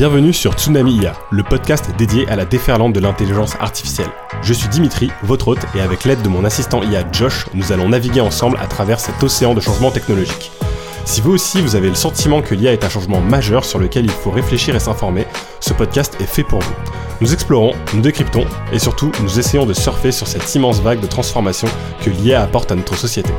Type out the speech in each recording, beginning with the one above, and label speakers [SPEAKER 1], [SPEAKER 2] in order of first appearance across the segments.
[SPEAKER 1] Bienvenue sur Tsunami IA, le podcast dédié à la déferlante de l'intelligence artificielle. Je suis Dimitri, votre hôte, et avec l'aide de mon assistant IA Josh, nous allons naviguer ensemble à travers cet océan de changements technologiques. Si vous aussi vous avez le sentiment que l'IA est un changement majeur sur lequel il faut réfléchir et s'informer, ce podcast est fait pour vous. Nous explorons, nous décryptons et surtout nous essayons de surfer sur cette immense vague de transformation que l'IA apporte à notre société.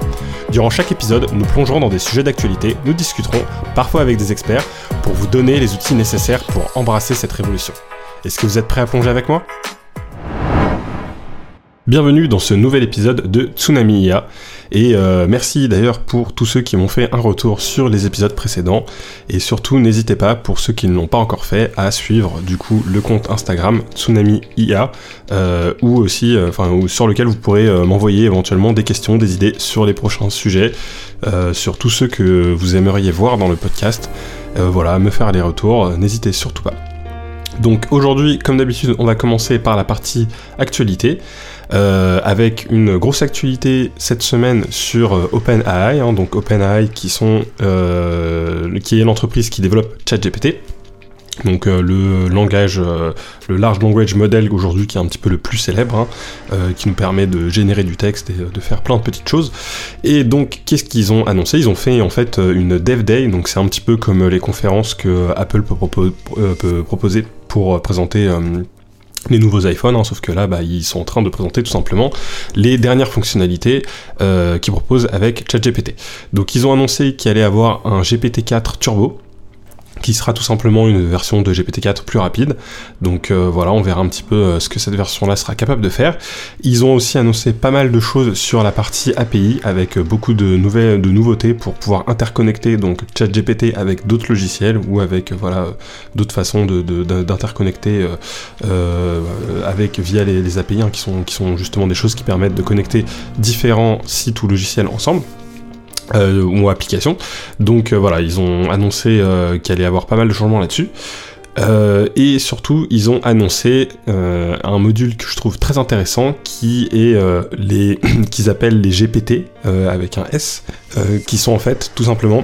[SPEAKER 1] Durant chaque épisode, nous plongerons dans des sujets d'actualité, nous discuterons, parfois avec des experts, pour vous donner les outils nécessaires pour embrasser cette révolution. Est-ce que vous êtes prêts à plonger avec moi? Bienvenue dans ce nouvel épisode de Tsunami IA. Et euh, merci d'ailleurs pour tous ceux qui m'ont fait un retour sur les épisodes précédents. Et surtout, n'hésitez pas, pour ceux qui ne l'ont pas encore fait, à suivre du coup le compte Instagram Tsunami IA, euh, ou aussi, euh, enfin, sur lequel vous pourrez m'envoyer éventuellement des questions, des idées sur les prochains sujets, sur tous ceux que vous aimeriez voir dans le podcast. voilà, me faire les retours, n'hésitez surtout pas. Donc aujourd'hui, comme d'habitude, on va commencer par la partie actualité. Euh, avec une grosse actualité cette semaine sur euh, OpenAI, hein, donc OpenAI euh, qui est l'entreprise qui développe ChatGPT. Donc le langage, le large language model aujourd'hui qui est un petit peu le plus célèbre, hein, qui nous permet de générer du texte et de faire plein de petites choses. Et donc qu'est-ce qu'ils ont annoncé? Ils ont fait en fait une Dev Day, donc c'est un petit peu comme les conférences que Apple peut proposer pour présenter les nouveaux iPhones, hein, sauf que là, bah, ils sont en train de présenter tout simplement les dernières fonctionnalités euh, qu'ils proposent avec ChatGPT. Donc ils ont annoncé qu'il allait avoir un GPT-4 Turbo, qui sera tout simplement une version de GPT-4 plus rapide. Donc euh, voilà, on verra un petit peu euh, ce que cette version-là sera capable de faire. Ils ont aussi annoncé pas mal de choses sur la partie API avec euh, beaucoup de nouvelles, de nouveautés pour pouvoir interconnecter donc ChatGPT avec d'autres logiciels ou avec voilà d'autres façons d'interconnecter avec via les, API hein, qui sont qui sont justement des choses qui permettent de connecter différents sites ou logiciels ensemble. Euh, ou application. Donc euh, voilà, ils ont annoncé euh, qu'il allait y avoir pas mal de changements là-dessus. et surtout, ils ont annoncé un module que je trouve très intéressant qui est les qu'ils appellent les GPT avec un S, qui sont en fait tout simplement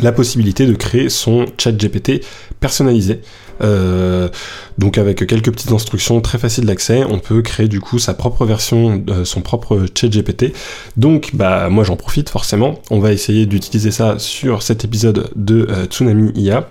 [SPEAKER 1] la possibilité de créer son chat GPT personnalisé. Euh, donc avec quelques petites instructions très faciles d'accès, on peut créer du coup sa propre version, euh, son propre chat GPT. Donc bah moi j'en profite forcément. On va essayer d'utiliser ça sur cet épisode de euh, Tsunami IA.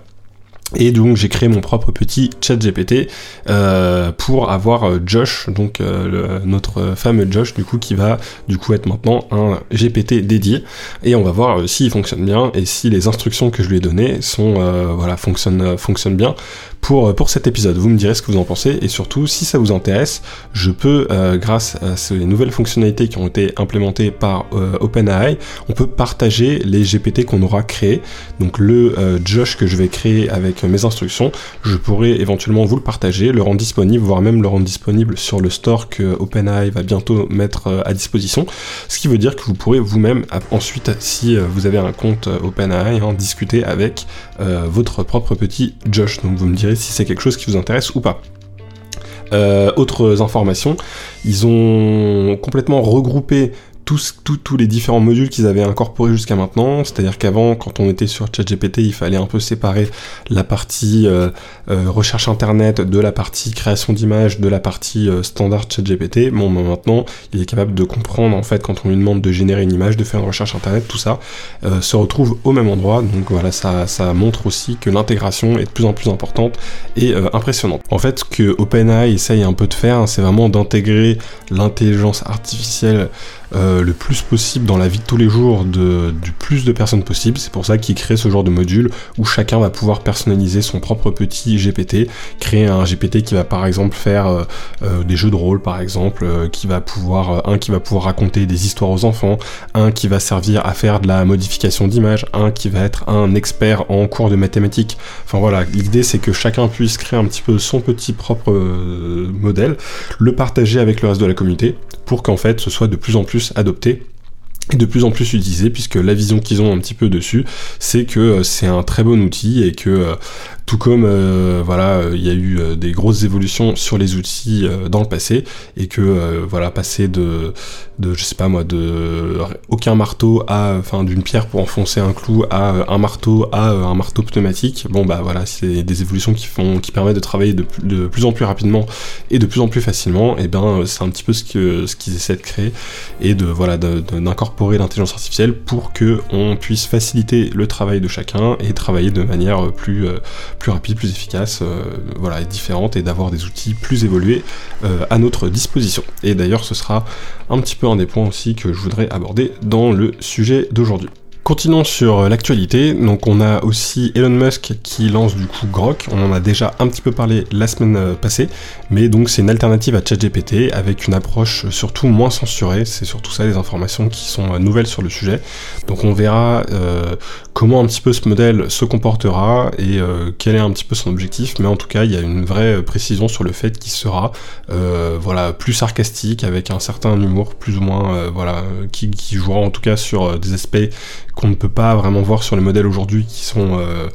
[SPEAKER 1] Et donc j'ai créé mon propre petit chat GPT euh, pour avoir euh, Josh, donc euh, notre fameux Josh du coup qui va du coup être maintenant un GPT dédié et on va voir s'il fonctionne bien et si les instructions que je lui ai données sont voilà fonctionnent, bien pour, pour cet épisode. Vous me direz ce que vous en pensez et surtout si ça vous intéresse, je peux grâce à ces nouvelles fonctionnalités qui ont été implémentées par OpenAI, on peut partager les GPT qu'on aura créés. Donc le Josh que je vais créer avec mes instructions, je pourrais éventuellement vous le partager, le rendre disponible, voire même le rendre disponible sur le store que OpenAI va bientôt mettre euh, à disposition. Ce qui veut dire que vous pourrez vous-même ensuite, si euh, vous avez un compte euh, OpenAI, en discuter avec votre propre petit Josh. Donc vous me direz si c'est quelque chose qui vous intéresse ou pas. autres informations, ils ont complètement regroupé tous, tous, les différents modules qu'ils avaient incorporés jusqu'à maintenant. C'est-à-dire qu'avant, quand on était sur ChatGPT, il fallait un peu séparer la partie euh, euh, recherche internet de la partie création d'images, de la partie euh, standard ChatGPT. Bon, ben, maintenant, il est capable de comprendre en fait quand on lui demande de générer une image, de faire une recherche internet, tout ça se retrouve au même endroit. Donc voilà, ça, ça montre aussi que l'intégration est de plus en plus importante et impressionnante. En fait, ce que OpenAI essaye un peu de faire, c'est vraiment d'intégrer l'intelligence artificielle euh, le plus possible dans la vie de tous les jours de, du plus de personnes possible. C'est pour ça qu'ils créent ce genre de module où chacun va pouvoir personnaliser son propre petit GPT, créer un GPT qui va par exemple faire euh, euh, des jeux de rôle par exemple, qui va pouvoir un qui va pouvoir raconter des histoires aux enfants, un qui va servir à faire de la modification d'images, un qui va être un expert en cours de mathématiques. Enfin voilà, l'idée c'est que chacun puisse créer un petit peu son petit propre modèle, le partager avec le reste de la communauté pour qu'en fait ce soit de plus en plus adopté est de plus en plus utilisé puisque la vision qu'ils ont un petit peu dessus, c'est que c'est un très bon outil et que tout comme euh, voilà, euh, il y a eu euh, des grosses évolutions sur les outils dans le passé et que voilà, passer de, de je sais pas moi, de aucun marteau à, enfin, d'une pierre pour enfoncer un clou à un marteau à un marteau pneumatique. Bon bah voilà, c'est des évolutions qui font, qui permettent de travailler de, de, plus en plus rapidement et de plus en plus facilement. Et ben c'est un petit peu ce que ce qu'ils essaient de créer et de voilà d'incorporer l'intelligence artificielle pour que on puisse faciliter le travail de chacun et travailler de manière plus plus rapide, plus efficace, euh, voilà, et différente, et d'avoir des outils plus évolués euh, à notre disposition. Et d'ailleurs, ce sera un petit peu un des points aussi que je voudrais aborder dans le sujet d'aujourd'hui. Continuons sur euh, l'actualité, donc on a aussi Elon Musk qui lance du coup Grok, on en a déjà un petit peu parlé la semaine passée, mais donc c'est une alternative à ChatGPT avec une approche surtout moins censurée, c'est surtout ça les informations qui sont nouvelles sur le sujet. Donc on verra comment un petit peu ce modèle se comportera et quel est un petit peu son objectif, mais en tout cas il y a une vraie précision sur le fait qu'il sera voilà plus sarcastique avec un certain humour plus ou moins voilà qui, qui jouera en tout cas sur des aspects qu'on ne peut pas vraiment voir sur les modèles aujourd'hui qui sont euh,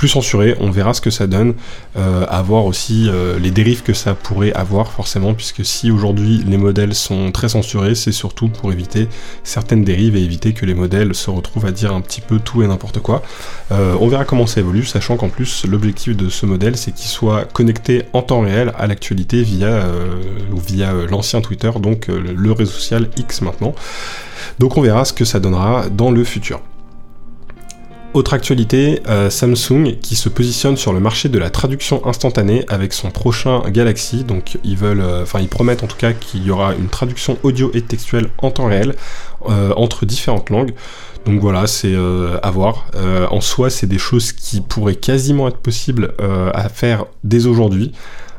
[SPEAKER 1] plus censurés. On verra ce que ça donne, euh, à voir aussi euh, les dérives que ça pourrait avoir forcément, puisque si aujourd'hui les modèles sont très censurés, c'est surtout pour éviter certaines dérives et éviter que les modèles se retrouvent à dire un petit peu tout et n'importe quoi. on verra comment ça évolue, sachant qu'en plus l'objectif de ce modèle c'est qu'il soit connecté en temps réel à l'actualité via, via l'ancien Twitter, donc le réseau social X maintenant. Donc on verra ce que ça donnera dans le futur. Autre actualité, euh, Samsung qui se positionne sur le marché de la traduction instantanée avec son prochain Galaxy. Donc ils veulent, euh, enfin ils promettent en tout cas qu'il y aura une traduction audio et textuelle en temps réel euh, entre différentes langues. Donc voilà, c'est à voir. en soi, c'est des choses qui pourraient quasiment être possibles à faire dès aujourd'hui.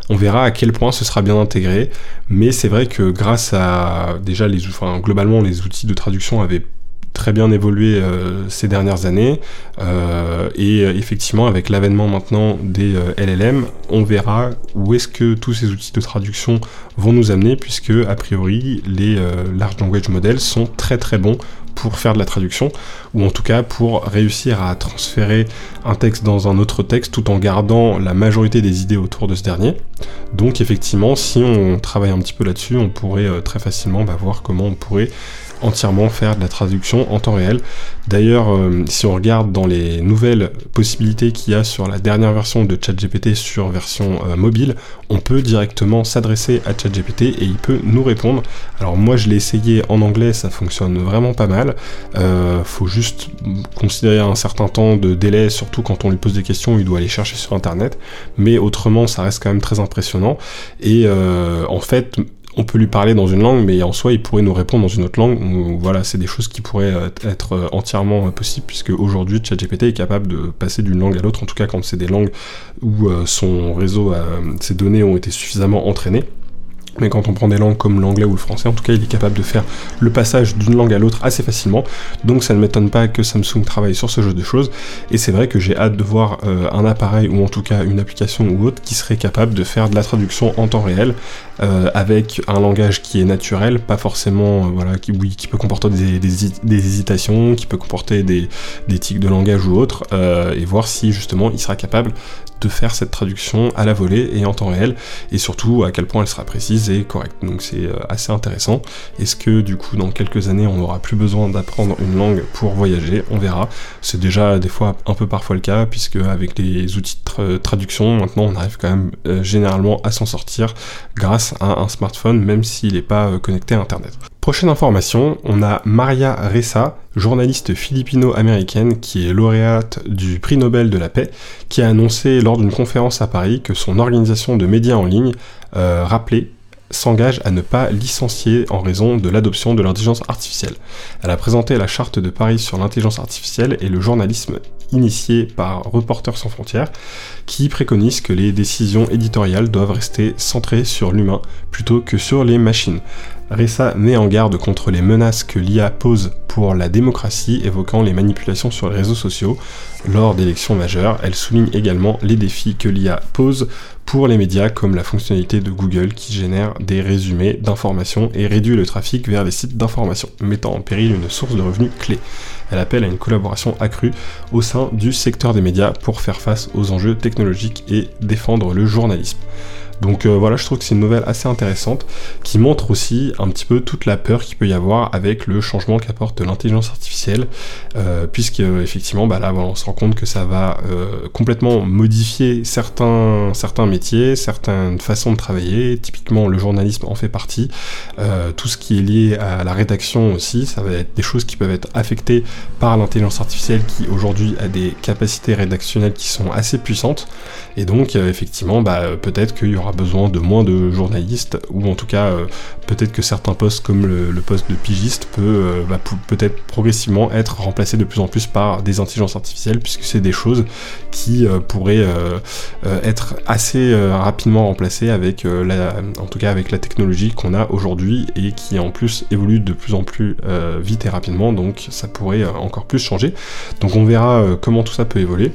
[SPEAKER 1] On verra à quel point ce sera bien intégré, mais c'est vrai que grâce à déjà les, enfin, globalement les outils de traduction avaient très bien évolué euh, ces dernières années euh, et euh, effectivement avec l'avènement maintenant des LLM on verra où est-ce que tous ces outils de traduction vont nous amener puisque a priori les large language models sont très très bons pour faire de la traduction, ou en tout cas pour réussir à transférer un texte dans un autre texte tout en gardant la majorité des idées autour de ce dernier. Donc effectivement, si on travaille un petit peu là-dessus, on pourrait très facilement bah, voir comment on pourrait entièrement faire de la traduction en temps réel. D'ailleurs, euh, si on regarde dans les nouvelles possibilités qu'il y a sur la dernière version de ChatGPT sur version euh, mobile, on peut directement s'adresser à ChatGPT et il peut nous répondre. Alors moi je l'ai essayé en anglais, ça fonctionne vraiment pas mal. Euh, faut juste considérer un certain temps de délai, surtout quand on lui pose des questions, il doit aller chercher sur internet. Mais autrement, ça reste quand même très impressionnant. Et en fait, on peut lui parler dans une langue, mais en soi, il pourrait nous répondre dans une autre langue. Voilà, c'est des choses qui pourraient euh, être euh, entièrement euh, possibles, puisque aujourd'hui, ChatGPT est capable de passer d'une langue à l'autre, en tout cas quand c'est des langues où son réseau, ses données ont été suffisamment entraînées. Mais quand on prend des langues comme l'anglais ou le français, en tout cas, il est capable de faire le passage d'une langue à l'autre assez facilement. Donc ça ne m'étonne pas que Samsung travaille sur ce jeu de choses. Et c'est vrai que j'ai hâte de voir euh, un appareil ou en tout cas une application ou autre qui serait capable de faire de la traduction en temps réel euh, avec un langage qui est naturel, pas forcément, euh, voilà, qui, peut comporter des, hésitations, qui peut comporter des, des tics de langage ou autre, et voir si justement il sera capable de faire cette traduction à la volée et en temps réel, et surtout à quel point elle sera précise et correcte. Donc c'est euh, assez intéressant. Est-ce que du coup dans quelques années on n'aura plus besoin d'apprendre une langue pour voyager? On verra. C'est déjà des fois un peu parfois le cas, puisque avec les outils de traduction, maintenant on arrive quand même euh, généralement à s'en sortir grâce à un smartphone, même s'il n'est pas euh, connecté à Internet. Prochaine information, on a Maria Ressa, journaliste philippino-américaine qui est lauréate du prix Nobel de la paix, qui a annoncé lors d'une conférence à Paris que son organisation de médias en ligne, euh, rappelée, s'engage à ne pas licencier en raison de l'adoption de l'intelligence artificielle. Elle a présenté la charte de Paris sur l'intelligence artificielle et le journalisme initié par Reporters sans frontières, qui préconise que les décisions éditoriales doivent rester centrées sur l'humain plutôt que sur les machines. Ressa met en garde contre les menaces que l'IA pose pour la démocratie, évoquant les manipulations sur les réseaux sociaux lors d'élections majeures. Elle souligne également les défis que l'IA pose pour les médias comme la fonctionnalité de Google qui génère des résumés d'informations et réduit le trafic vers les sites d'information, mettant en péril une source de revenus clé. Elle appelle à une collaboration accrue au sein du secteur des médias pour faire face aux enjeux technologiques et défendre le journalisme. Donc euh, voilà, je trouve que c'est une nouvelle assez intéressante qui montre aussi un petit peu toute la peur qu'il peut y avoir avec le changement qu'apporte l'intelligence artificielle, euh, puisque effectivement, bah là, on se rend compte que ça va euh, complètement modifier certains, certains métiers, certaines façons de travailler. Typiquement, le journalisme en fait partie. tout ce qui est lié à la rédaction aussi, ça va être des choses qui peuvent être affectées par l'intelligence artificielle qui aujourd'hui a des capacités rédactionnelles qui sont assez puissantes. Et donc, effectivement, bah, peut-être qu'il y aura besoin de moins de journalistes, ou en tout cas euh, peut-être que certains postes comme le, poste de pigiste peut euh, va peut-être progressivement être remplacé de plus en plus par des intelligences artificielles, puisque c'est des choses qui euh, pourraient être assez rapidement remplacées avec en tout cas avec la technologie qu'on a aujourd'hui et qui en plus évolue de plus en plus vite et rapidement, donc ça pourrait encore plus changer. Donc on verra comment tout ça peut évoluer.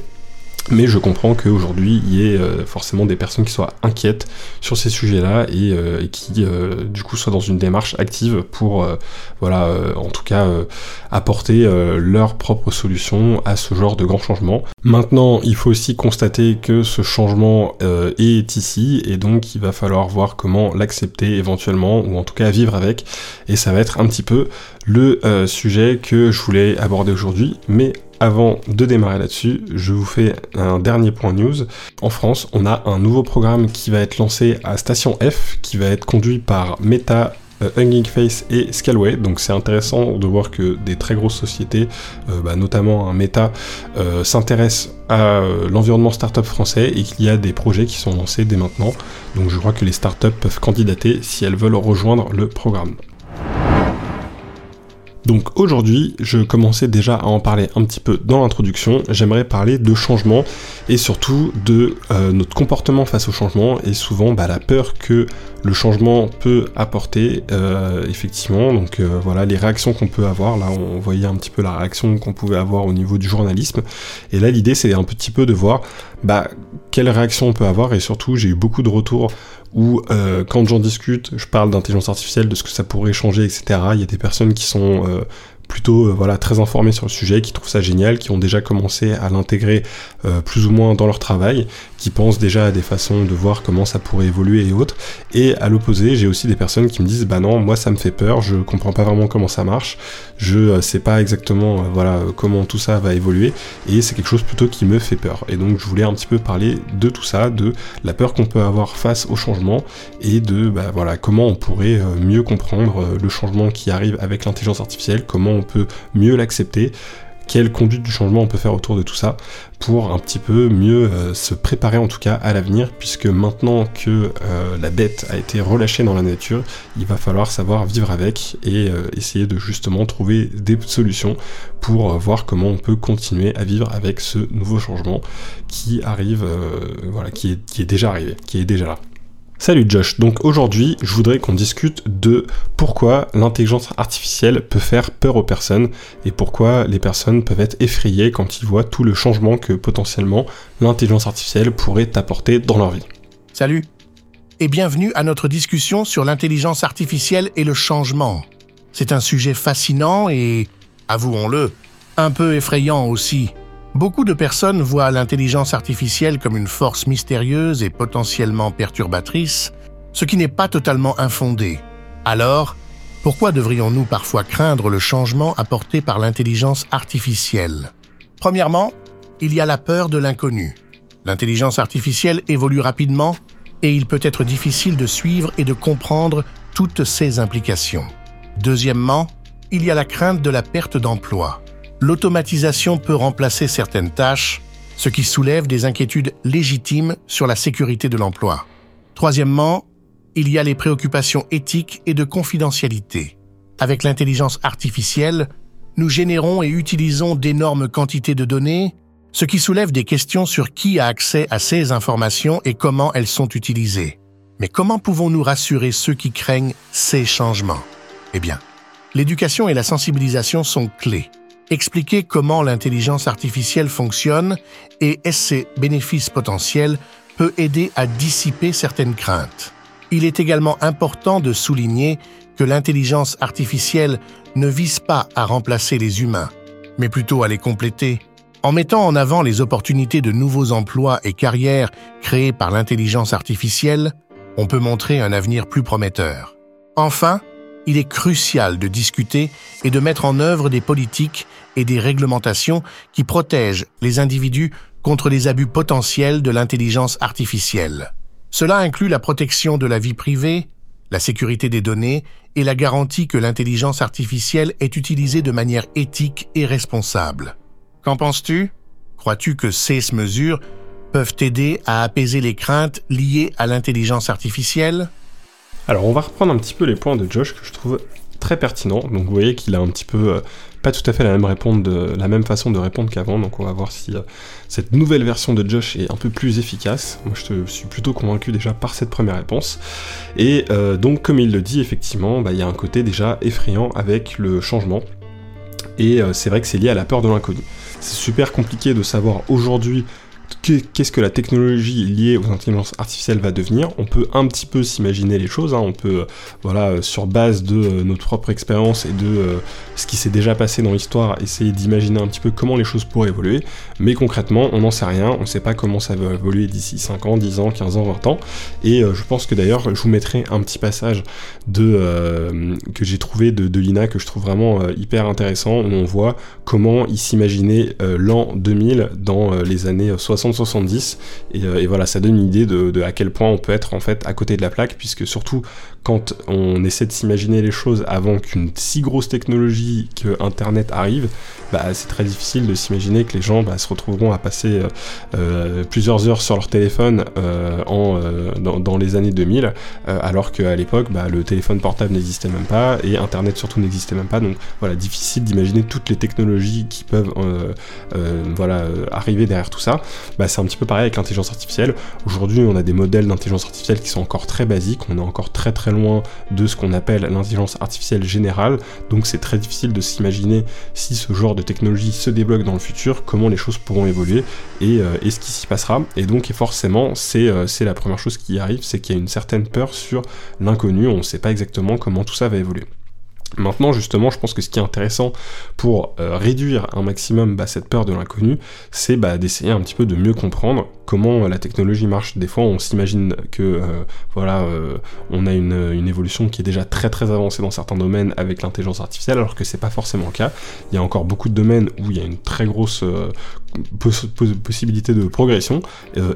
[SPEAKER 1] Mais je comprends qu'aujourd'hui, il y ait euh, forcément des personnes qui soient inquiètes sur ces sujets-là et, euh, qui, euh, du coup, soient dans une démarche active pour, voilà, en tout cas, apporter leur propre solution à ce genre de grand changement. Maintenant, il faut aussi constater que ce changement est ici et donc il va falloir voir comment l'accepter éventuellement ou en tout cas vivre avec. Et ça va être un petit peu le sujet que je voulais aborder aujourd'hui. Mais avant de démarrer là-dessus, je vous fais un dernier point news. En France, on a un nouveau programme qui va être lancé à Station F, qui va être conduit par Meta, euh, Hugging Face et Scalway. Donc c'est intéressant de voir que des très grosses sociétés, euh, bah, notamment Meta, euh, s'intéressent à l'environnement startup français et qu'il y a des projets qui sont lancés dès maintenant. Donc je crois que les startups peuvent candidater si elles veulent rejoindre le programme. Donc aujourd'hui, je commençais déjà à en parler un petit peu dans l'introduction, j'aimerais parler de changement et surtout de euh, notre comportement face au changement et souvent bah, la peur que le changement peut apporter euh, effectivement. Donc euh, voilà les réactions qu'on peut avoir. Là on voyait un petit peu la réaction qu'on pouvait avoir au niveau du journalisme. Et là l'idée c'est un petit peu de voir bah, quelle réaction on peut avoir et surtout j'ai eu beaucoup de retours où euh, quand j'en discute, je parle d'intelligence artificielle, de ce que ça pourrait changer, etc. Il y a des personnes qui sont euh, plutôt euh, voilà très informés sur le sujet, qui trouvent ça génial, qui ont déjà commencé à l'intégrer euh, plus ou moins dans leur travail, qui pensent déjà à des façons de voir comment ça pourrait évoluer et autres. Et à l'opposé, j'ai aussi des personnes qui me disent bah non, moi ça me fait peur, je comprends pas vraiment comment ça marche, je euh, sais pas exactement voilà comment tout ça va évoluer et c'est quelque chose plutôt qui me fait peur. Et donc je voulais un petit peu parler de tout ça, de la peur qu'on peut avoir face au changement et de bah, voilà comment on pourrait mieux comprendre le changement qui arrive avec l'intelligence artificielle, comment on peut mieux l'accepter, quelle conduite du changement on peut faire autour de tout ça pour un petit peu mieux euh, se préparer en tout cas à l'avenir puisque maintenant que euh, la bête a été relâchée dans la nature il va falloir savoir vivre avec et euh, essayer de justement trouver des solutions pour voir comment on peut continuer à vivre avec ce nouveau changement qui arrive voilà qui est déjà arrivé qui est déjà là Salut Josh, donc aujourd'hui je voudrais qu'on discute de pourquoi l'intelligence artificielle peut faire peur aux personnes et pourquoi les personnes peuvent être effrayées quand ils voient tout le changement que potentiellement l'intelligence artificielle pourrait apporter dans leur vie.
[SPEAKER 2] Salut et bienvenue à notre discussion sur l'intelligence artificielle et le changement. C'est un sujet fascinant et, avouons-le, un peu effrayant aussi. Beaucoup de personnes voient l'intelligence artificielle comme une force mystérieuse et potentiellement perturbatrice, ce qui n'est pas totalement infondé. Alors, pourquoi devrions-nous parfois craindre le changement apporté par l'intelligence artificielle? Premièrement, il y a la peur de l'inconnu. L'intelligence artificielle évolue rapidement et il peut être difficile de suivre et de comprendre toutes ses implications. Deuxièmement, il y a la crainte de la perte d'emploi l'automatisation peut remplacer certaines tâches, ce qui soulève des inquiétudes légitimes sur la sécurité de l'emploi. Troisièmement, il y a les préoccupations éthiques et de confidentialité. Avec l'intelligence artificielle, nous générons et utilisons d'énormes quantités de données, ce qui soulève des questions sur qui a accès à ces informations et comment elles sont utilisées. Mais comment pouvons-nous rassurer ceux qui craignent ces changements? Eh bien, l'éducation et la sensibilisation sont clés expliquer comment l'intelligence artificielle fonctionne et ses bénéfices potentiels peut aider à dissiper certaines craintes. Il est également important de souligner que l'intelligence artificielle ne vise pas à remplacer les humains, mais plutôt à les compléter. En mettant en avant les opportunités de nouveaux emplois et carrières créés par l'intelligence artificielle, on peut montrer un avenir plus prometteur. Enfin, il est crucial de discuter et de mettre en œuvre des politiques et des réglementations qui protègent les individus contre les abus potentiels de l'intelligence artificielle. Cela inclut la protection de la vie privée, la sécurité des données et la garantie que l'intelligence artificielle est utilisée de manière éthique et responsable. Qu'en penses-tu? Crois-tu que ces mesures peuvent aider à apaiser les craintes liées à l'intelligence artificielle?
[SPEAKER 1] Alors on va reprendre un petit peu les points de Josh que je trouve très pertinents. Donc vous voyez qu'il a un petit peu euh, pas tout à fait la même, réponse de, la même façon de répondre qu'avant, donc on va voir si euh, cette nouvelle version de Josh est un peu plus efficace. Moi je suis plutôt convaincu déjà par cette première réponse. Et euh, donc comme il le dit, effectivement, bah, il y a un côté déjà effrayant avec le changement. Et c'est vrai que c'est lié à la peur de l'inconnu. C'est super compliqué de savoir aujourd'hui qu'est-ce que la technologie liée aux intelligences artificielles va devenir. On peut un petit peu s'imaginer les choses, hein. on peut, euh, voilà, euh, sur base de euh, notre propre expérience et de ce qui s'est déjà passé dans l'histoire, essayer d'imaginer un petit peu comment les choses pourraient évoluer, mais concrètement, on n'en sait rien, on ne sait pas comment ça va évoluer d'ici 5 ans, 10 ans, 15 ans, 20 ans, et je pense que d'ailleurs, je vous mettrai un petit passage de, que j'ai trouvé de, de, Lina, que je trouve vraiment hyper intéressant, où on voit comment il s'imaginait l'an 2000 dans les années 60 70 euh, et, voilà ça donne une idée de, à quel point on peut être en fait à côté de la plaque puisque surtout quand on essaie de s'imaginer les choses avant qu'une si grosse technologie que internet arrive bah, c'est très difficile de s'imaginer que les gens bah, se retrouveront à passer euh, euh, plusieurs heures sur leur téléphone en, dans, les années 2000 alors qu'à l'époque bah, le téléphone portable n'existait même pas et internet surtout n'existait même pas. Donc voilà difficile d'imaginer toutes les technologies qui peuvent arriver derrière tout ça. C'est un petit peu pareil avec l'intelligence artificielle. Aujourd'hui, on a des modèles d'intelligence artificielle qui sont encore très basiques, on est encore très très loin de ce qu'on appelle l'intelligence artificielle générale, donc c'est très difficile de s'imaginer si ce genre de technologie se débloque dans le futur, comment les choses pourront évoluer et, euh, ce qui s'y passera. Et donc forcément, euh, c'est la première chose qui arrive, c'est qu'il y a une certaine peur sur l'inconnu, on ne sait pas exactement comment tout ça va évoluer. Maintenant, justement, je pense que ce qui est intéressant pour euh, réduire un maximum bah, cette peur de l'inconnu, c'est bah, d'essayer un petit peu de mieux comprendre comment la technologie marche. Des fois, on s'imagine que euh, voilà, euh, on a une, évolution qui est déjà très très avancée dans certains domaines avec l'intelligence artificielle, alors que c'est pas forcément le cas. Il y a encore beaucoup de domaines où il y a une très grosse possibilité de progression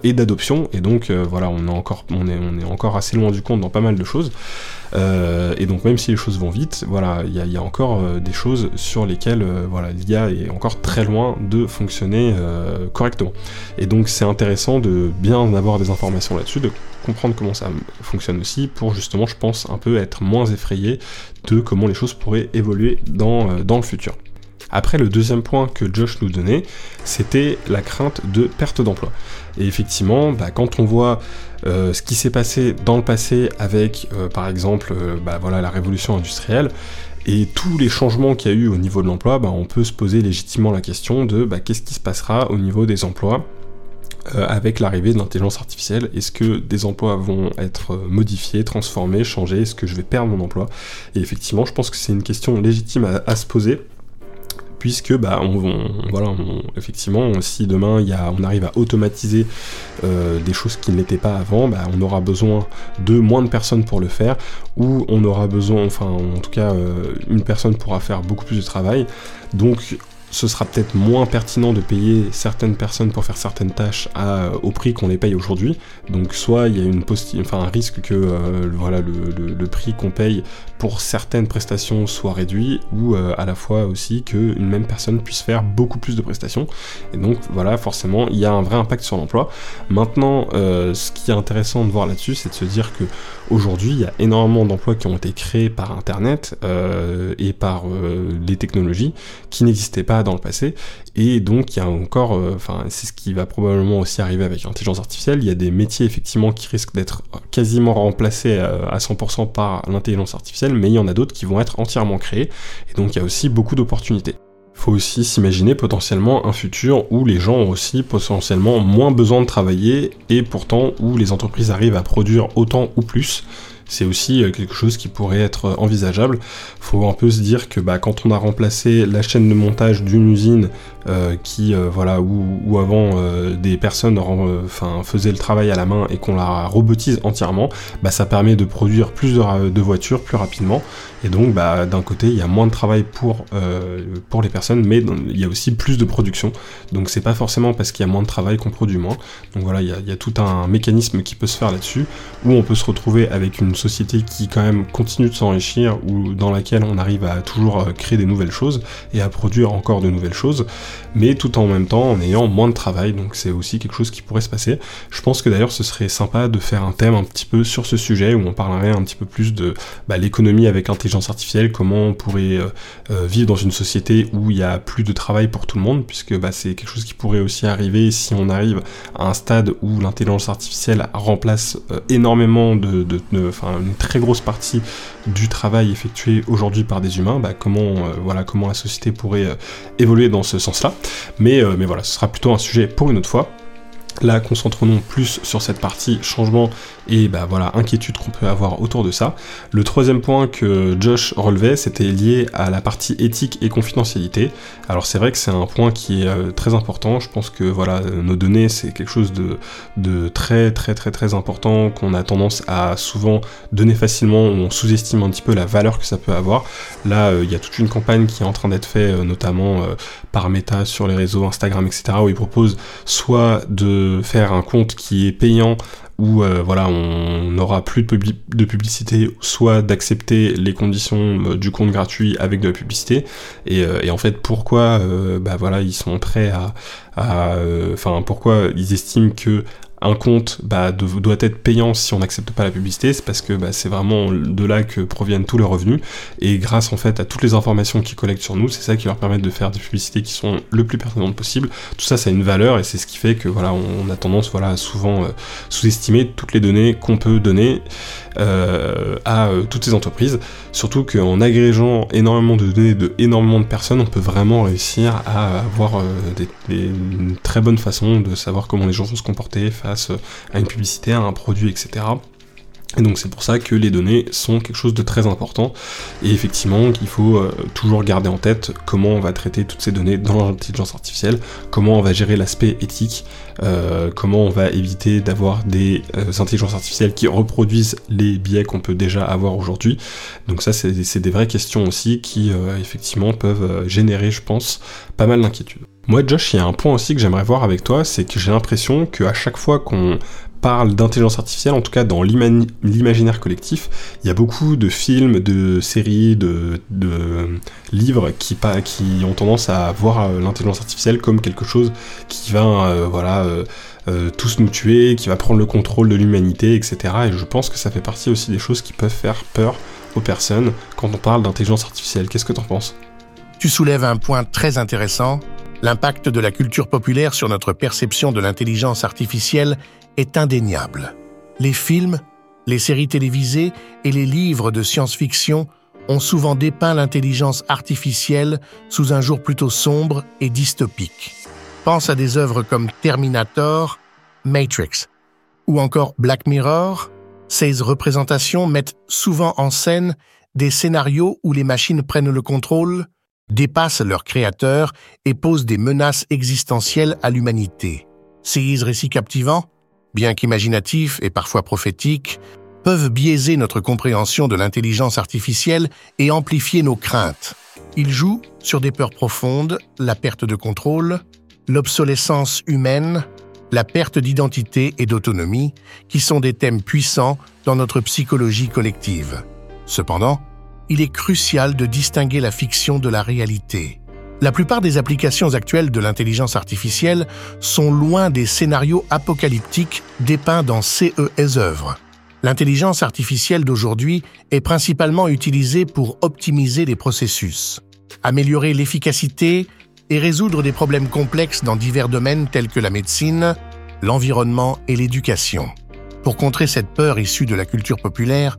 [SPEAKER 1] et d'adoption, et donc voilà, on est encore, on est, on est encore assez loin du compte dans pas mal de choses. Euh, et donc même si les choses vont vite, voilà, il y, a encore euh, des choses sur lesquelles euh, voilà, l'IA est encore très loin de fonctionner correctement. Et donc c'est intéressant de bien avoir des informations là-dessus, de comprendre comment ça fonctionne aussi, pour justement, je pense, un peu être moins effrayé de comment les choses pourraient évoluer dans, dans le futur. Après, le deuxième point que Josh nous donnait, c'était la crainte de perte d'emploi. Et effectivement, bah, quand on voit euh, ce qui s'est passé dans le passé avec, euh, par exemple, euh, bah, voilà, la révolution industrielle, et tous les changements qu'il y a eu au niveau de l'emploi, bah, on peut se poser légitimement la question de qu'est-ce qui se passera au niveau des emplois avec l'arrivée de l'intelligence artificielle, est-ce que des emplois vont être modifiés, transformés, changés, est-ce que je vais perdre mon emploi? Et effectivement, je pense que c'est une question légitime à se poser puisque bah, on, voilà, effectivement, si demain y a, on arrive à automatiser euh, des choses qui ne l'étaient pas avant, bah, on aura besoin de moins de personnes pour le faire, ou on aura besoin, enfin en tout cas, euh, une personne pourra faire beaucoup plus de travail. Donc ce sera peut-être moins pertinent de payer certaines personnes pour faire certaines tâches à, au prix qu'on les paye aujourd'hui. Donc soit il y a une enfin, un risque que euh, voilà, le, prix qu'on paye pour certaines prestations soit réduit, ou euh, à la fois aussi qu'une même personne puisse faire beaucoup plus de prestations. Et donc voilà, forcément, il y a un vrai impact sur l'emploi. Maintenant, euh, ce qui est intéressant de voir là-dessus, c'est de se dire que aujourd'hui, il y a énormément d'emplois qui ont été créés par Internet et par les technologies qui n'existaient pas dans le passé. Et donc, il y a encore, euh, enfin, c'est ce qui va probablement aussi arriver avec l'intelligence artificielle. Il y a des métiers effectivement qui risquent d'être quasiment remplacés euh, à 100% par l'intelligence artificielle, mais il y en a d'autres qui vont être entièrement créés. Et donc, il y a aussi beaucoup d'opportunités faut aussi s'imaginer potentiellement un futur où les gens ont aussi potentiellement moins besoin de travailler et pourtant où les entreprises arrivent à produire autant ou plus c'est aussi euh, quelque chose qui pourrait être euh, envisageable. Faut un peu se dire que bah, quand on a remplacé la chaîne de montage d'une usine euh, qui, voilà, où, avant des personnes faisaient le travail à la main et qu'on la robotise entièrement, bah, ça permet de produire plus de, voitures plus rapidement. Et donc, bah, d'un côté, il y a moins de travail pour, les personnes, mais il y a aussi plus de production. Donc, c'est pas forcément parce qu'il y a moins de travail qu'on produit moins. Donc voilà, il y, y a tout un mécanisme qui peut se faire là-dessus, où on peut se retrouver avec une société qui quand même continue de s'enrichir ou dans laquelle on arrive à toujours euh, créer des nouvelles choses et à produire encore de nouvelles choses, mais tout en même temps en ayant moins de travail, donc c'est aussi quelque chose qui pourrait se passer. Je pense que d'ailleurs ce serait sympa de faire un thème un petit peu sur ce sujet où on parlerait un petit peu plus de bah, l'économie avec l'intelligence artificielle, comment on pourrait euh, euh, vivre dans une société où il y a plus de travail pour tout le monde, puisque bah, c'est quelque chose qui pourrait aussi arriver si on arrive à un stade où l'intelligence artificielle remplace énormément de, une très grosse partie du travail effectué aujourd'hui par des humains, bah, comment, euh, voilà, comment la société pourrait euh, évoluer dans ce sens-là. Mais, euh, mais voilà, ce sera plutôt un sujet pour une autre fois. Là, concentrons-nous plus sur cette partie changement et bah voilà, inquiétude qu'on peut avoir autour de ça. Le troisième point que Josh relevait, c'était lié à la partie éthique et confidentialité. Alors c'est vrai que c'est un point qui est euh, très important. Je pense que voilà, nos données, c'est quelque chose de, de, très très très très important qu'on a tendance à souvent donner facilement. On sous-estime un petit peu la valeur que ça peut avoir. Là, euh, il y a toute une campagne qui est en train d'être faite, euh, notamment par Meta sur les réseaux Instagram, etc., où ils proposent soit de faire un compte qui est payant où euh, voilà, on n'aura plus de, publicité, soit d'accepter les conditions euh, du compte gratuit avec de la publicité. Et, euh, en fait, pourquoi bah voilà, ils sont prêts à, enfin pourquoi ils estiment que un compte bah, doit être payant si on n'accepte pas la publicité, c'est parce que bah, c'est vraiment de là que proviennent tous leurs revenus, et grâce en fait à toutes les informations qu'ils collectent sur nous, c'est ça qui leur permet de faire des publicités qui sont le plus pertinentes possible. Tout ça, ça a une valeur, et c'est ce qui fait que voilà, on, a tendance voilà, à souvent euh, sous-estimer toutes les données qu'on peut donner euh, à euh, toutes ces entreprises, surtout qu'en agrégeant énormément de données de énormément de personnes, on peut vraiment réussir à avoir des, une très bonne façon de savoir comment les gens vont se comporter à une publicité, à un produit, etc. Et donc c'est pour ça que les données sont quelque chose de très important et effectivement qu'il faut euh, toujours garder en tête comment on va traiter toutes ces données dans l'intelligence artificielle, comment on va gérer l'aspect éthique, euh, comment on va éviter d'avoir des euh, intelligences artificielles qui reproduisent les biais qu'on peut déjà avoir aujourd'hui. Donc ça c'est des vraies questions aussi qui effectivement peuvent générer je pense pas mal d'inquiétudes. Moi, Josh, il y a un point aussi que j'aimerais voir avec toi, c'est que j'ai l'impression qu'à chaque fois qu'on parle d'intelligence artificielle, en tout cas dans l'imaginaire collectif, il y a beaucoup de films, de séries, de, livres qui, ont tendance à voir euh, l'intelligence artificielle comme quelque chose qui va, euh, voilà, euh, tous nous tuer, qui va prendre le contrôle de l'humanité, etc. Et je pense que ça fait partie aussi des choses qui peuvent faire peur aux personnes quand on parle d'intelligence artificielle. Qu'est-ce que tu en penses?
[SPEAKER 2] Tu soulèves un point très intéressant L'impact de la culture populaire sur notre perception de l'intelligence artificielle est indéniable. Les films, les séries télévisées et les livres de science-fiction ont souvent dépeint l'intelligence artificielle sous un jour plutôt sombre et dystopique. Pense à des œuvres comme Terminator, Matrix ou encore Black Mirror. Ces représentations mettent souvent en scène des scénarios où les machines prennent le contrôle, dépassent leurs créateurs et posent des menaces existentielles à l'humanité. Ces récits captivants, bien qu'imaginatifs et parfois prophétiques, peuvent biaiser notre compréhension de l'intelligence artificielle et amplifier nos craintes. Ils jouent sur des peurs profondes, la perte de contrôle, l'obsolescence humaine, la perte d'identité et d'autonomie, qui sont des thèmes puissants dans notre psychologie collective. Cependant, il est crucial de distinguer la fiction de la réalité. La plupart des applications actuelles de l'intelligence artificielle sont loin des scénarios apocalyptiques dépeints dans CES œuvres. L'intelligence artificielle d'aujourd'hui est principalement utilisée pour optimiser les processus, améliorer l'efficacité et résoudre des problèmes complexes dans divers domaines tels que la médecine, l'environnement et l'éducation. Pour contrer cette peur issue de la culture populaire,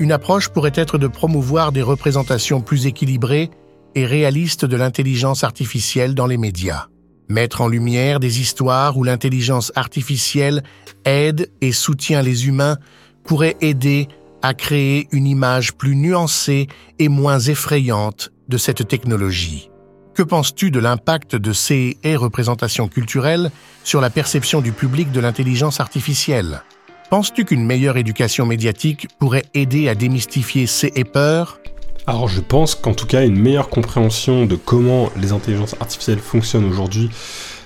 [SPEAKER 2] une approche pourrait être de promouvoir des représentations plus équilibrées et réaliste de l'intelligence artificielle dans les médias. Mettre en lumière des histoires où l'intelligence artificielle aide et soutient les humains pourrait aider à créer une image plus nuancée et moins effrayante de cette technologie. Que penses-tu de l'impact de ces représentations culturelles sur la perception du public de l'intelligence artificielle? Penses-tu qu'une meilleure éducation médiatique pourrait aider à démystifier ces peurs?
[SPEAKER 1] Alors je pense qu'en tout cas une meilleure compréhension de comment les intelligences artificielles fonctionnent aujourd'hui,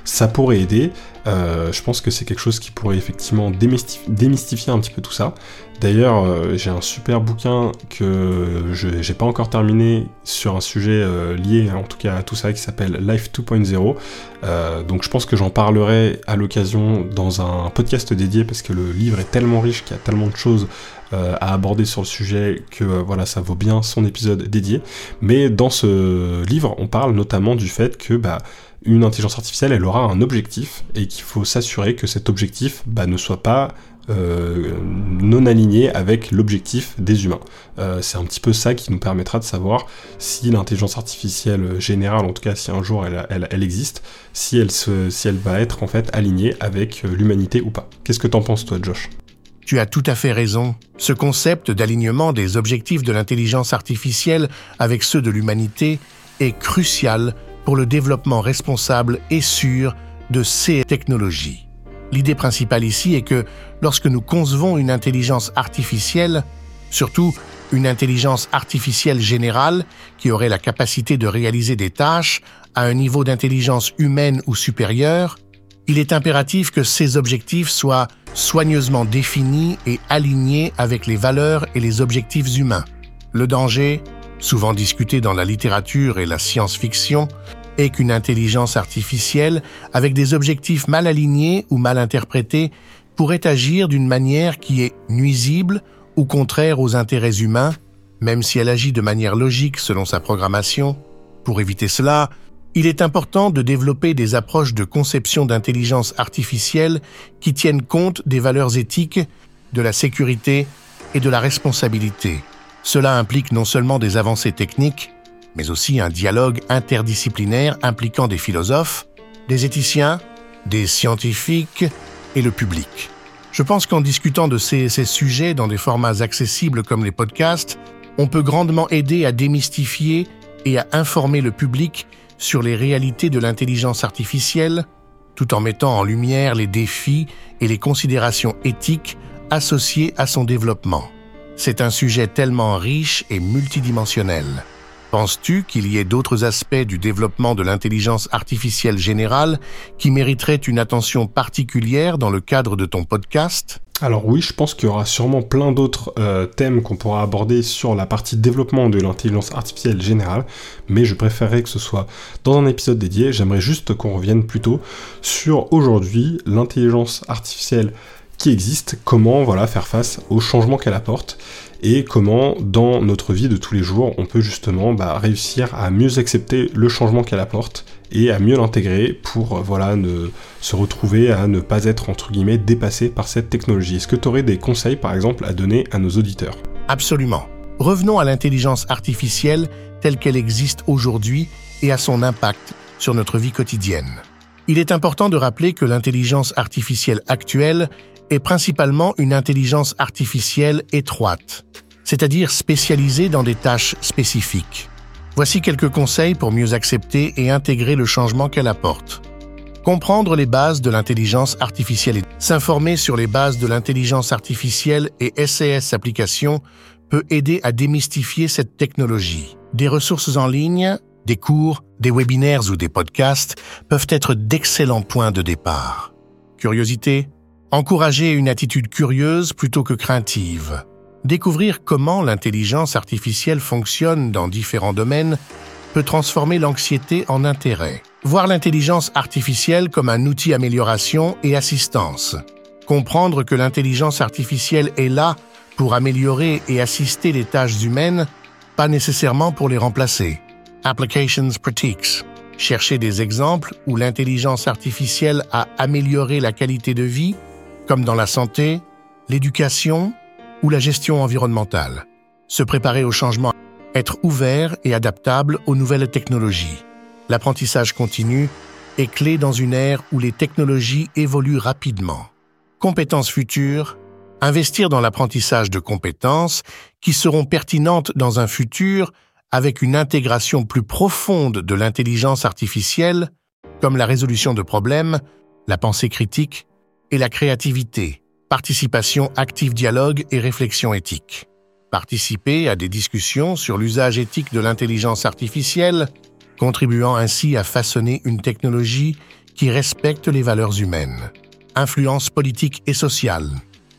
[SPEAKER 1] ça pourrait aider. Euh, je pense que c'est quelque chose qui pourrait effectivement démystifier un petit peu tout ça. D'ailleurs, euh, j'ai un super bouquin que je n'ai pas encore terminé sur un sujet euh, lié en tout cas à tout ça qui s'appelle Life 2.0. donc je pense que j'en parlerai à l'occasion dans un podcast dédié parce que le livre est tellement riche qu'il y a tellement de choses à aborder sur le sujet que voilà ça vaut bien son épisode dédié. Mais dans ce livre, on parle notamment du fait que bah, une intelligence artificielle, elle aura un objectif et qu'il faut s'assurer que cet objectif bah, ne soit pas euh, non aligné avec l'objectif des humains. Euh, c'est un petit peu ça qui nous permettra de savoir si l'intelligence artificielle générale, en tout cas si un jour elle, existe, si elle, si elle va être en fait alignée avec euh, l'humanité ou pas. Qu'est-ce que t'en penses toi, Josh?
[SPEAKER 2] Tu as tout à fait raison. Ce concept d'alignement des objectifs de l'intelligence artificielle avec ceux de l'humanité est crucial pour le développement responsable et sûr de ces technologies. L'idée principale ici est que lorsque nous concevons une intelligence artificielle, surtout une intelligence artificielle générale qui aurait la capacité de réaliser des tâches à un niveau d'intelligence humaine ou supérieur, il est impératif que ces objectifs soient soigneusement définis et alignés avec les valeurs et les objectifs humains. Le danger, souvent discuté dans la littérature et la science-fiction, est qu'une intelligence artificielle, avec des objectifs mal alignés ou mal interprétés, pourrait agir d'une manière qui est nuisible ou contraire aux intérêts humains, même si elle agit de manière logique selon sa programmation. Pour éviter cela, il est important de développer des approches de conception d'intelligence artificielle qui tiennent compte des valeurs éthiques, de la sécurité et de la responsabilité. Cela implique non seulement des avancées techniques, mais aussi un dialogue interdisciplinaire impliquant des philosophes, des éthiciens, des scientifiques et le public. Je pense qu'en discutant de ces, sujets dans des formats accessibles comme les podcasts, on peut grandement aider à démystifier et à informer le public sur les réalités de l'intelligence artificielle, tout en mettant en lumière les défis et les considérations éthiques associées à son développement. C'est un sujet tellement riche et multidimensionnel. Penses-tu qu'il y ait d'autres aspects du développement de l'intelligence artificielle générale qui mériteraient une attention particulière dans le cadre de ton podcast?
[SPEAKER 1] Alors oui, je pense qu'il y aura sûrement plein d'autres euh, thèmes qu'on pourra aborder sur la partie développement de l'intelligence artificielle générale, mais je préférerais que ce soit dans un épisode dédié. J'aimerais juste qu'on revienne plutôt sur aujourd'hui l'intelligence artificielle qui existe, comment voilà faire face aux changements qu'elle apporte et comment dans notre vie de tous les jours on peut justement bah, réussir à mieux accepter le changement qu'elle apporte et à mieux l'intégrer pour voilà ne, se retrouver à ne pas être entre guillemets dépassé par cette technologie. Est-ce que tu aurais des conseils par exemple à donner à nos auditeurs?
[SPEAKER 2] Absolument. Revenons à l'intelligence artificielle telle qu'elle existe aujourd'hui et à son impact sur notre vie quotidienne. Il est important de rappeler que l'intelligence artificielle actuelle est principalement une intelligence artificielle étroite, c'est-à-dire spécialisée dans des tâches spécifiques. Voici quelques conseils pour mieux accepter et intégrer le changement qu'elle apporte. Comprendre les bases de l'intelligence artificielle et s'informer sur les bases de l'intelligence artificielle et SAS applications peut aider à démystifier cette technologie. Des ressources en ligne, des cours, des webinaires ou des podcasts peuvent être d'excellents points de départ. Curiosité? Encourager une attitude curieuse plutôt que craintive. Découvrir comment l'intelligence artificielle fonctionne dans différents domaines peut transformer l'anxiété en intérêt. Voir l'intelligence artificielle comme un outil amélioration et assistance. Comprendre que l'intelligence artificielle est là pour améliorer et assister les tâches humaines, pas nécessairement pour les remplacer. Applications Practice. Chercher des exemples où l'intelligence artificielle a amélioré la qualité de vie comme dans la santé, l'éducation ou la gestion environnementale. Se préparer au changement. Être ouvert et adaptable aux nouvelles technologies. L'apprentissage continu est clé dans une ère où les technologies évoluent rapidement. Compétences futures, investir dans l'apprentissage de compétences qui seront pertinentes dans un futur avec une intégration plus profonde de l'intelligence artificielle, comme la résolution de problèmes, la pensée critique et la créativité, participation active dialogue et réflexion éthique. Participer à des discussions sur l'usage éthique de l'intelligence artificielle, contribuant ainsi à façonner une technologie qui respecte les valeurs humaines. Influence politique et sociale.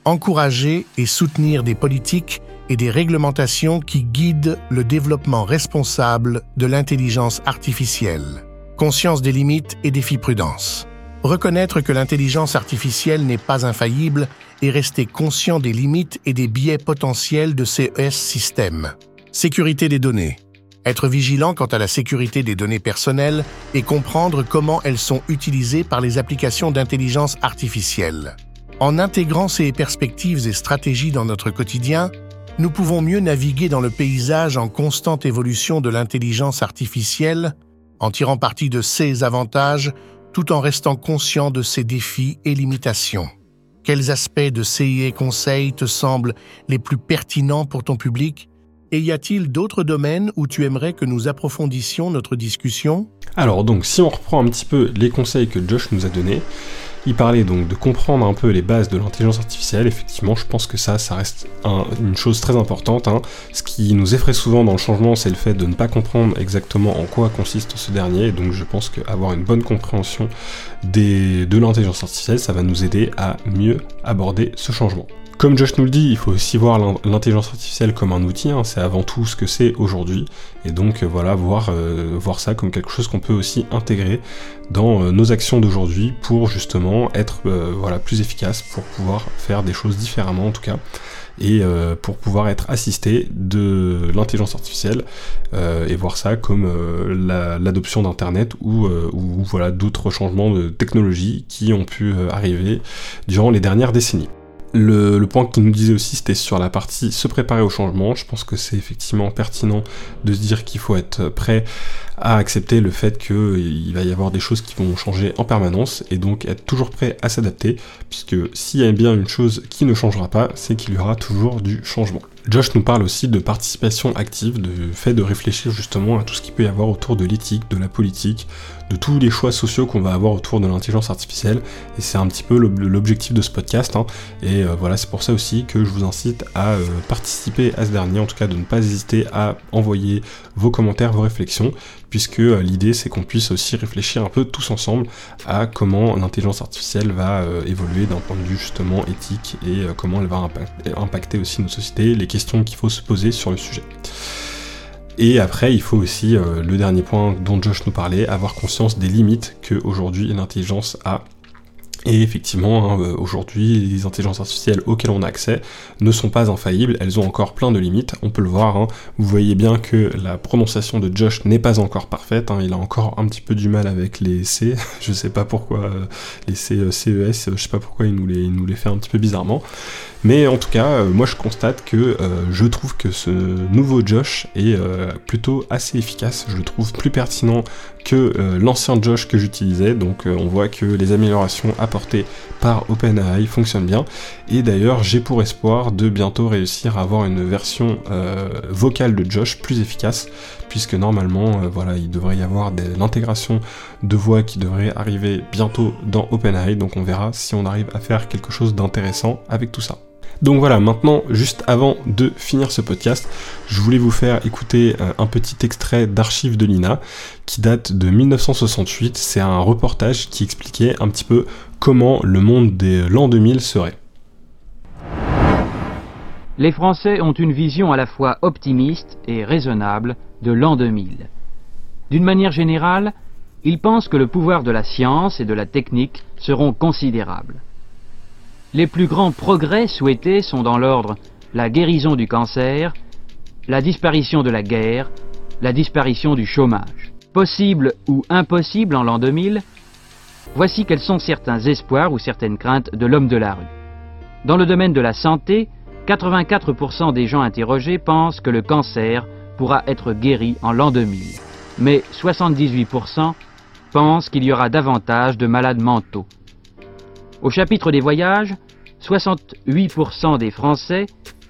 [SPEAKER 2] Encourager et soutenir des politiques et des réglementations qui guident le développement responsable de l'intelligence artificielle. Conscience des limites et défis prudence. Reconnaître que l'intelligence artificielle n'est pas infaillible et rester conscient des limites et des biais potentiels de ces ES systèmes. Sécurité des données. Être vigilant quant à la sécurité des données personnelles et comprendre comment elles sont utilisées par les applications d'intelligence artificielle. En intégrant ces perspectives et stratégies dans notre quotidien, nous pouvons mieux naviguer dans le paysage en constante évolution de l'intelligence artificielle, en tirant parti de ses avantages tout en restant conscient de ses défis et limitations. Quels aspects de CIE Conseil te semblent les plus pertinents pour ton public? Et y a-t-il d'autres domaines où tu aimerais que nous approfondissions notre discussion?
[SPEAKER 1] Alors donc, si on reprend un petit peu les conseils que Josh nous a donnés, il parlait donc de comprendre un peu les bases de l'intelligence artificielle. Effectivement, je pense que ça, ça reste une chose très importante. Hein. Ce qui nous effraie souvent dans le changement, c'est le fait de ne pas comprendre exactement en quoi consiste ce dernier. donc, je pense qu'avoir une bonne compréhension de l'intelligence artificielle, ça va nous aider à mieux aborder ce changement. Comme Josh nous le dit, il faut aussi voir l'intelligence artificielle comme un outil, hein. c'est avant tout ce que c'est aujourd'hui, et donc euh, voilà, voir, euh, voir ça comme quelque chose qu'on peut aussi intégrer dans euh, nos actions d'aujourd'hui pour justement être voilà, plus efficace, pour pouvoir faire des choses différemment en tout cas, et pour pouvoir être assisté de l'intelligence artificielle, et voir ça comme l'adoption d'Internet ou, ou voilà, d'autres changements de technologie qui ont pu arriver durant les dernières décennies. Le, point qu'il nous disait aussi, c'était sur la partie se préparer au changement. Je pense que c'est effectivement pertinent de se dire qu'il faut être prêt à accepter le fait qu'il va y avoir des choses qui vont changer en permanence et donc être toujours prêt à s'adapter, puisque s'il y a bien une chose qui ne changera pas, c'est qu'il y aura toujours du changement. Josh nous parle aussi de participation active, de fait de réfléchir justement à tout ce qu'il peut y avoir autour de l'éthique, de la politique, de tous les choix sociaux qu'on va avoir autour de l'intelligence artificielle. Et c'est un petit peu l'objectif de ce podcast. Hein. Et euh, voilà, c'est pour ça aussi que je vous incite à euh, participer à ce dernier, en tout cas de ne pas hésiter à envoyer vos commentaires, vos réflexions, puisque euh, l'idée c'est qu'on puisse aussi réfléchir un peu tous ensemble à comment l'intelligence artificielle va évoluer d'un point de vue justement éthique et comment elle va impacter aussi nos sociétés, les questions qu'il faut se poser sur le sujet. Et après, il faut aussi, euh, le dernier point dont Josh nous parlait, avoir conscience des limites que aujourd'hui l'intelligence a et effectivement, hein, euh, aujourd'hui, les intelligences artificielles auxquelles on a accès ne sont pas infaillibles, elles ont encore plein de limites, on peut le voir, hein. vous voyez bien que la prononciation de Josh n'est pas encore parfaite, hein. il a encore un petit peu du mal avec les C, je sais pas pourquoi, euh, les C, CES, je sais pas pourquoi il nous, les, fait un petit peu bizarrement, mais en tout cas, euh, moi je constate que je trouve que ce nouveau Josh est plutôt assez efficace, je le trouve plus pertinent que l'ancien Josh que j'utilisais, donc on voit que les améliorations par OpenAI fonctionne bien. Et d'ailleurs, j'ai pour espoir de bientôt réussir à avoir une version euh, vocale de Josh plus efficace, puisque normalement, euh, voilà, il devrait y avoir de l'intégration de voix qui devrait arriver bientôt dans OpenAI. Donc on verra si on arrive à faire quelque chose d'intéressant avec tout ça. Donc voilà, maintenant, juste avant de finir ce podcast, je voulais vous faire écouter euh, un petit extrait d'archives de l'INA qui date de 1968. C'est un reportage qui expliquait un petit peu comment le monde de l'an 2000 serait.
[SPEAKER 3] Les Français ont une vision à la fois optimiste et raisonnable de l'an 2000. D'une manière générale, ils pensent que le pouvoir de la science et de la technique seront considérables. Les plus grands progrès souhaités sont dans l'ordre la guérison du cancer, la disparition de la guerre, la disparition du chômage. Possible ou impossible en l'an 2000, voici quels sont certains espoirs ou certaines craintes de l'homme de la rue. Dans le domaine de la santé, 84% des gens interrogés pensent que le cancer pourra être guéri en l'an 2000. Mais 78% pensent qu'il y aura davantage de malades mentaux. Au chapitre des voyages, 68% des Français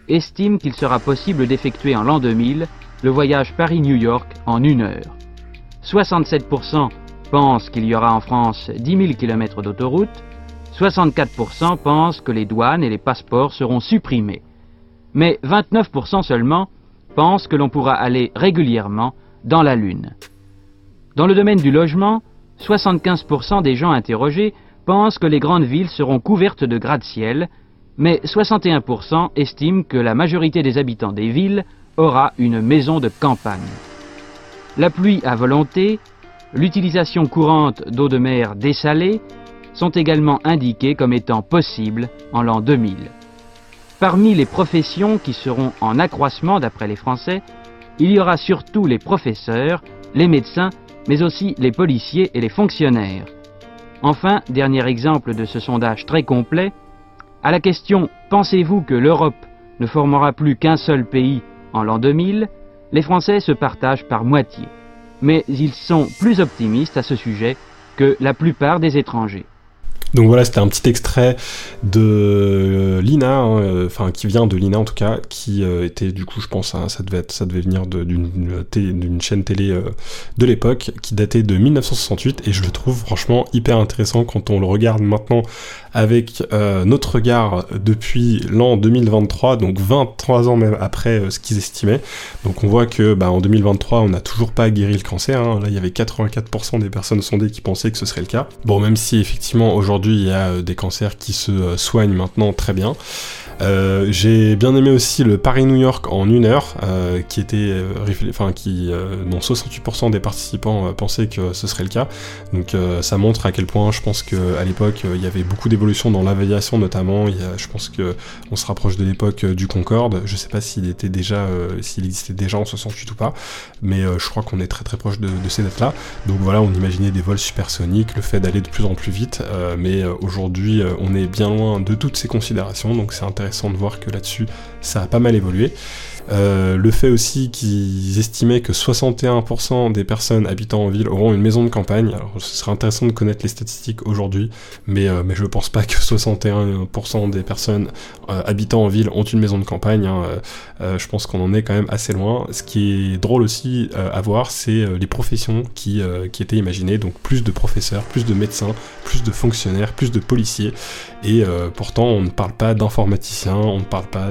[SPEAKER 3] estiment qu'il sera possible d'effectuer en l'an 2000 le voyage Paris-New York en une heure. 67% pensent qu'il y aura en France 10 000 km d'autoroute, 64% pensent que les douanes et les passeports seront supprimés. Mais 29% seulement pensent que l'on pourra aller régulièrement dans la Lune. Dans le domaine du logement, 75% des gens interrogés pensent que les grandes villes seront couvertes de gratte-ciel, mais 61% estiment que la majorité des habitants des villes aura une maison de campagne. La pluie à volonté, l'utilisation courante d'eau de mer dessalée sont également indiquées comme étant possibles en l'an 2000. Parmi les professions qui seront en accroissement d'après les Français, il y aura surtout les professeurs, les médecins, mais aussi les policiers et les fonctionnaires. Enfin, dernier exemple de ce sondage très complet, à la question Pensez-vous que l'Europe ne formera plus qu'un seul pays en l'an 2000 Les Français se partagent par moitié. Mais ils sont plus optimistes à ce sujet que la plupart des étrangers.
[SPEAKER 1] Donc voilà, c'était un petit extrait de euh, Lina, hein, euh, enfin qui vient de Lina en tout cas, qui euh, était du coup, je pense, hein, ça devait être, ça devait venir d'une chaîne télé de l'époque, qui datait de 1968, et je le trouve franchement hyper intéressant quand on le regarde maintenant avec notre regard depuis l'an 2023, donc 23 ans même après ce qu'ils estimaient. Donc on voit que bah, en 2023, on n'a toujours pas guéri le cancer. Hein. Là, il y avait 84% des personnes sondées qui pensaient que ce serait le cas. Bon, même si effectivement aujourd'hui il y a euh, des cancers qui se euh, soignent maintenant très bien. Euh, j'ai bien aimé aussi le Paris-New York en une heure, euh, qui était, euh, dont 68% des participants pensaient que ce serait le cas. Donc ça montre à quel point je pense qu'à l'époque il y avait beaucoup dans l'aviation notamment. Il je pense que on se rapproche de l'époque du Concorde. Je sais pas s'il était déjà, s'il existait déjà en 68 ou pas, mais je crois qu'on est très très proche de, de ces dates-là. Donc voilà, on imaginait des vols supersoniques, le fait d'aller de plus en plus vite, mais aujourd'hui on est bien loin de toutes ces considérations. Donc c'est intéressant de voir que là-dessus, ça a pas mal évolué. Euh, le fait aussi qu'ils estimaient que 61% des personnes habitant en ville auront une maison de campagne. Alors, ce serait intéressant de connaître les statistiques aujourd'hui, mais, euh, mais je pense pas que 61% des personnes euh, habitant en ville ont une maison de campagne. Hein. je pense qu'on en est quand même assez loin. Ce qui est drôle aussi à voir, c'est les professions qui, qui étaient imaginées. Donc plus de professeurs, plus de médecins, plus de fonctionnaires, plus de policiers. Et pourtant, on ne parle pas d'informaticiens, on ne parle pas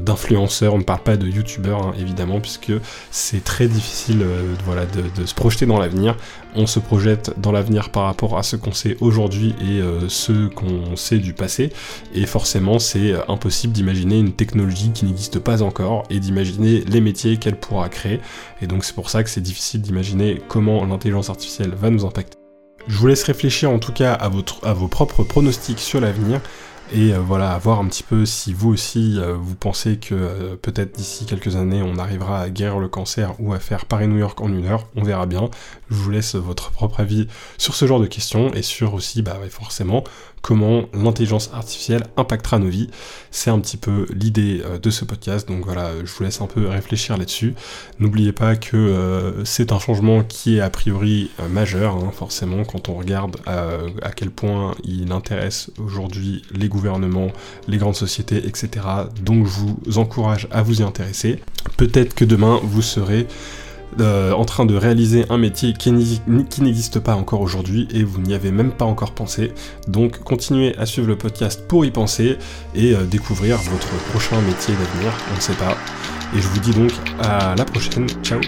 [SPEAKER 1] d'influenceurs, ne pas de youtubeurs hein, évidemment puisque c'est très difficile euh, voilà, de, se projeter dans l'avenir. On se projette dans l'avenir par rapport à ce qu'on sait aujourd'hui et euh, ce qu'on sait du passé et forcément c'est euh, impossible d'imaginer une technologie qui n'existe pas encore et d'imaginer les métiers qu'elle pourra créer et donc c'est pour ça que c'est difficile d'imaginer comment l'intelligence artificielle va nous impacter. Je vous laisse réfléchir en tout cas à, votre, à vos propres pronostics sur l'avenir et euh, voilà, voir un petit peu si vous aussi euh, vous pensez que euh, peut-être d'ici quelques années on arrivera à guérir le cancer ou à faire Paris-New York en une heure, on verra bien. Je vous laisse votre propre avis sur ce genre de questions et sur aussi, bah forcément, comment l'intelligence artificielle impactera nos vies. C'est un petit peu l'idée euh, de ce podcast, donc voilà, je vous laisse un peu réfléchir là-dessus. N'oubliez pas que euh, c'est un changement qui est a priori euh, majeur, hein, forcément, quand on regarde à quel point il intéresse aujourd'hui les gouvernements, les grandes sociétés, etc. Donc je vous encourage à vous y intéresser. Peut-être que demain vous serez euh, en train de réaliser un métier qui n'existe pas encore aujourd'hui et vous n'y avez même pas encore pensé. Donc continuez à suivre le podcast pour y penser et euh, découvrir votre prochain métier d'avenir, on ne sait pas. Et je vous dis donc à la prochaine, ciao